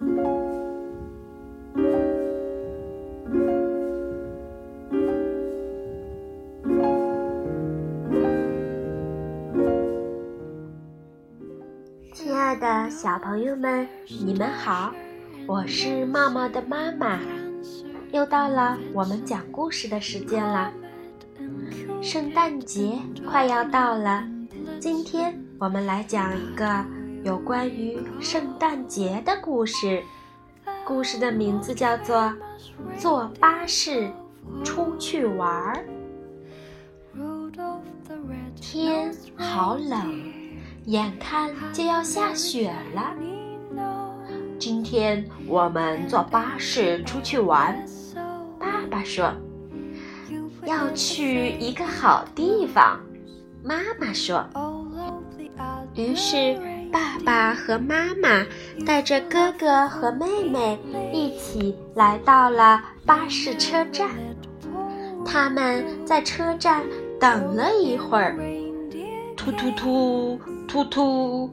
亲爱的小朋友们，你们好，我是茂茂的妈妈，又到了我们讲故事的时间了。圣诞节快要到了，今天我们来讲一个有关于圣诞节的故事。故事的名字叫做《坐巴士出去玩儿》。天好冷，眼看就要下雪了。今天我们坐巴士出去玩，爸爸说。要去一个好地方，妈妈说。于是，爸爸和妈妈带着哥哥和妹妹一起来到了巴士车站。他们在车站等了一会儿，突突突突突，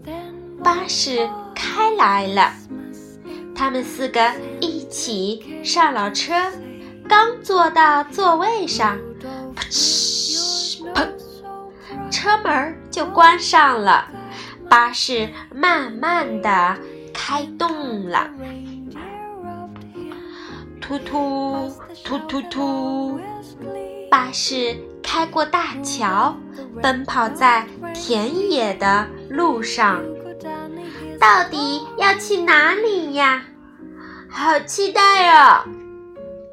巴士开来了。他们四个一起上了车。刚坐到座位上，噗嗤砰，车门就关上了，巴士慢慢的开动了。突突突突突，巴士开过大桥，奔跑在田野的路上。到底要去哪里呀？好期待哦！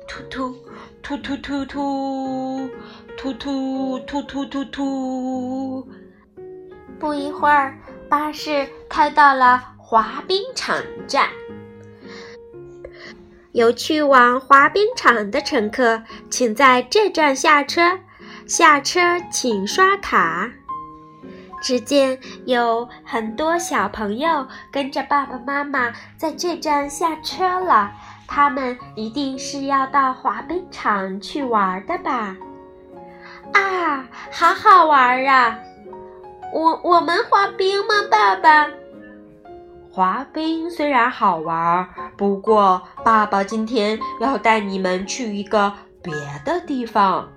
突突突突突突突突突突突突！不一会儿，巴士开到了滑冰场站。有去往滑冰场的乘客，请在这站下车。下车请刷卡。只见有很多小朋友跟着爸爸妈妈在这站下车了。他们一定是要到滑冰场去玩的吧？啊，好好玩啊！我我们滑冰吗，爸爸？滑冰虽然好玩，不过爸爸今天要带你们去一个别的地方。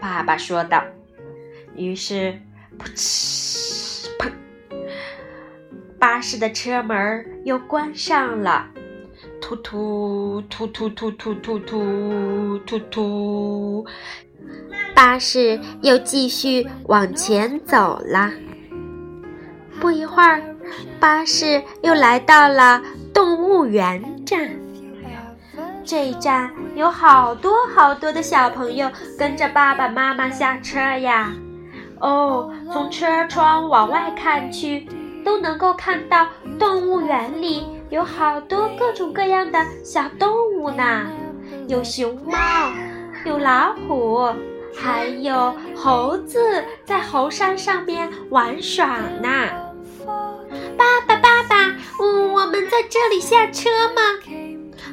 爸爸说道。于是，噗嗤砰，巴士的车门又关上了。突突突突突突突突突突，巴士又继续往前走了。不一会儿，巴士又来到了动物园站。这一站有好多好多的小朋友跟着爸爸妈妈下车呀。哦，从车窗往外看去，都能够看到动物园里。有好多各种各样的小动物呢，有熊猫，有老虎，还有猴子在猴山上面玩耍呢。爸爸，爸爸，嗯，我们在这里下车吗？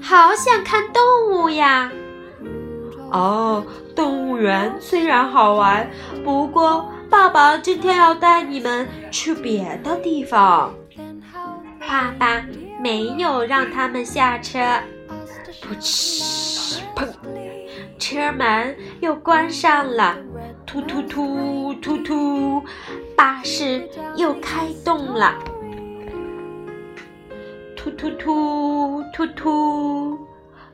好想看动物呀！哦，动物园虽然好玩，不过爸爸今天要带你们去别的地方。爸爸。没有让他们下车，噗嗤砰，车门又关上了，突突突突突，巴士又开动了，突突突突突，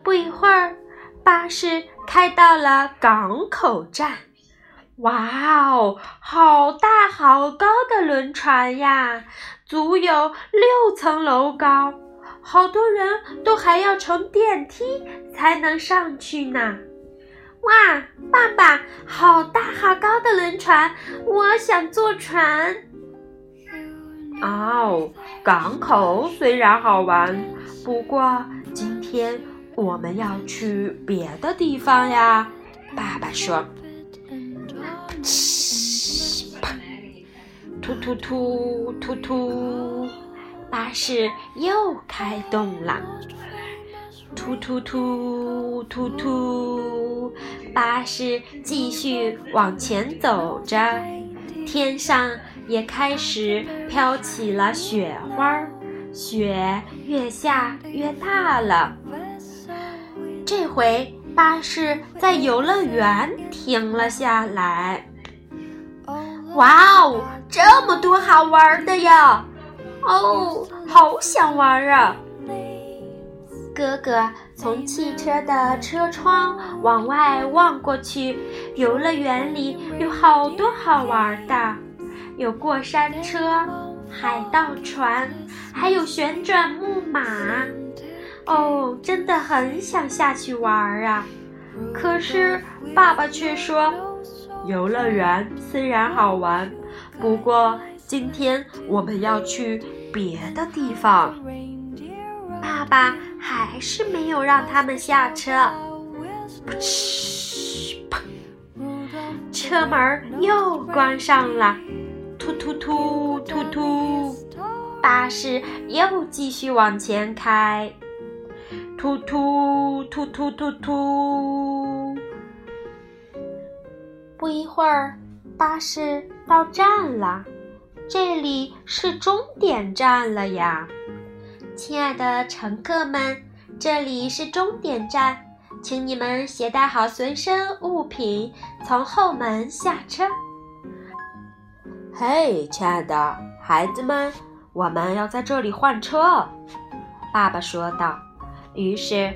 不一会儿，巴士开到了港口站。哇哦，好大好高的轮船呀，足有六层楼高，好多人都还要乘电梯才能上去呢。哇，爸爸，好大好高的轮船，我想坐船。哦，港口虽然好玩，不过今天我们要去别的地方呀。爸爸说。嘘，砰！突突突突突，巴士又开动了。突突突突突，巴士继续往前走着。天上也开始飘起了雪花，雪越下越大了。这回巴士在游乐园停了下来。哇哦，这么多好玩的呀！哦，好想玩啊！哥哥从汽车的车窗往外望过去，游乐园里有好多好玩的，有过山车、海盗船，还有旋转木马。哦，真的很想下去玩啊！可是爸爸却说，游乐园虽然好玩，不过今天我们要去别的地方。爸爸还是没有让他们下车。噗，车门又关上了。突突突突突，巴士又继续往前开。突突突突突突！不一会儿，巴士到站了，这里是终点站了呀！亲爱的乘客们，这里是终点站，请你们携带好随身物品，从后门下车。嘿，亲爱的孩子们，我们要在这里换车，爸爸说道。于是，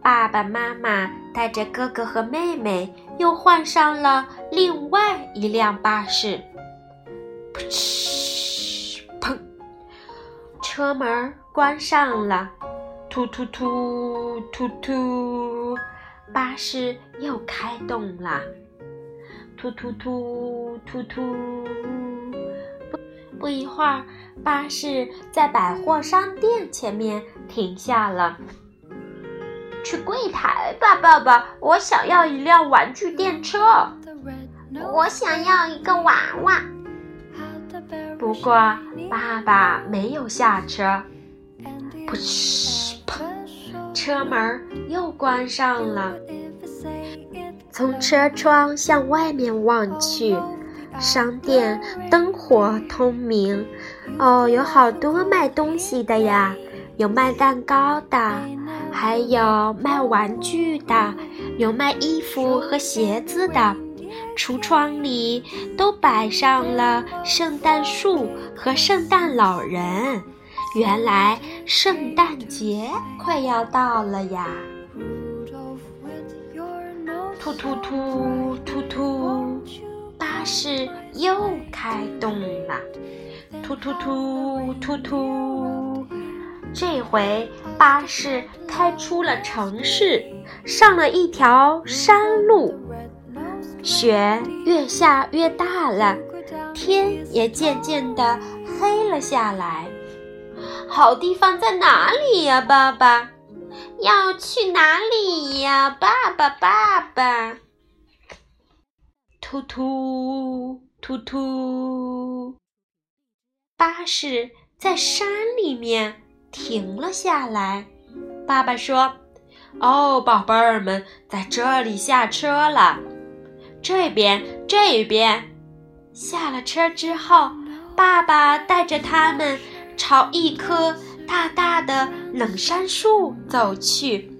爸爸妈妈带着哥哥和妹妹又换上了另外一辆巴士。噗嗤，砰！车门关上了。突突突突突，巴士又开动了。突突突突突，不不一会儿，巴士在百货商店前面停下了。去柜台吧，爸爸。我想要一辆玩具电车。我想要一个娃娃。不过爸爸没有下车。噗嗤砰，车门又关上了。从车窗向外面望去，商店灯火通明。哦，有好多卖东西的呀，有卖蛋糕的。还有卖玩具的，有卖衣服和鞋子的，橱窗里都摆上了圣诞树和圣诞老人。原来圣诞节快要到了呀！突突突突突，巴士又开动了。突突突突突。这回巴士开出了城市，上了一条山路。雪越下越大了，天也渐渐的黑了下来。好地方在哪里呀，爸爸？要去哪里呀，爸爸？爸爸？突突突突，巴士在山里面。停了下来，爸爸说：“哦，宝贝儿们，在这里下车了，这边，这边。”下了车之后，爸爸带着他们朝一棵大大的冷杉树走去，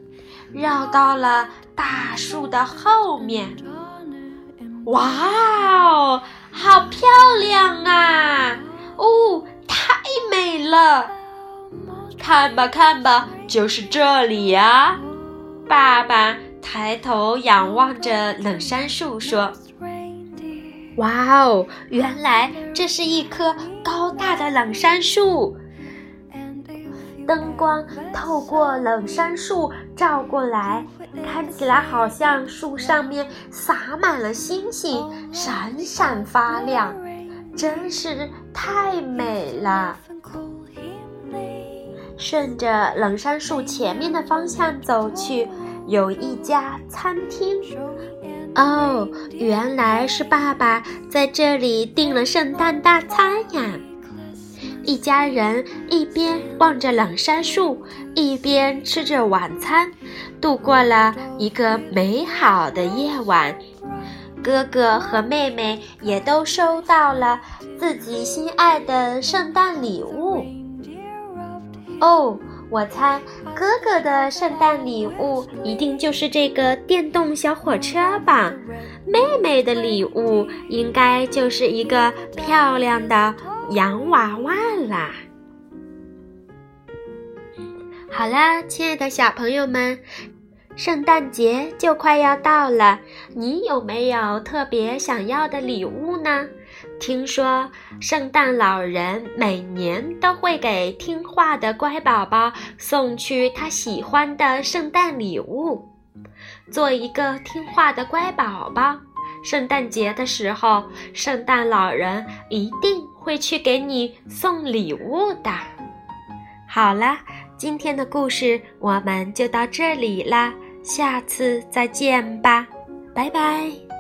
绕到了大树的后面。哇哦，好漂亮啊！哦，太美了。看吧，看吧，就是这里呀！爸爸抬头仰望着冷杉树说：“哇哦，原来这是一棵高大的冷杉树。灯光透过冷杉树照过来，看起来好像树上面洒满了星星，闪闪发亮，真是太美了。”顺着冷杉树前面的方向走去，有一家餐厅。哦，原来是爸爸在这里订了圣诞大餐呀！一家人一边望着冷杉树，一边吃着晚餐，度过了一个美好的夜晚。哥哥和妹妹也都收到了自己心爱的圣诞礼物。哦，我猜哥哥的圣诞礼物一定就是这个电动小火车吧？妹妹的礼物应该就是一个漂亮的洋娃娃啦。好啦，亲爱的小朋友们，圣诞节就快要到了，你有没有特别想要的礼物呢？听说圣诞老人每年都会给听话的乖宝宝送去他喜欢的圣诞礼物。做一个听话的乖宝宝，圣诞节的时候，圣诞老人一定会去给你送礼物的。好了，今天的故事我们就到这里啦，下次再见吧，拜拜。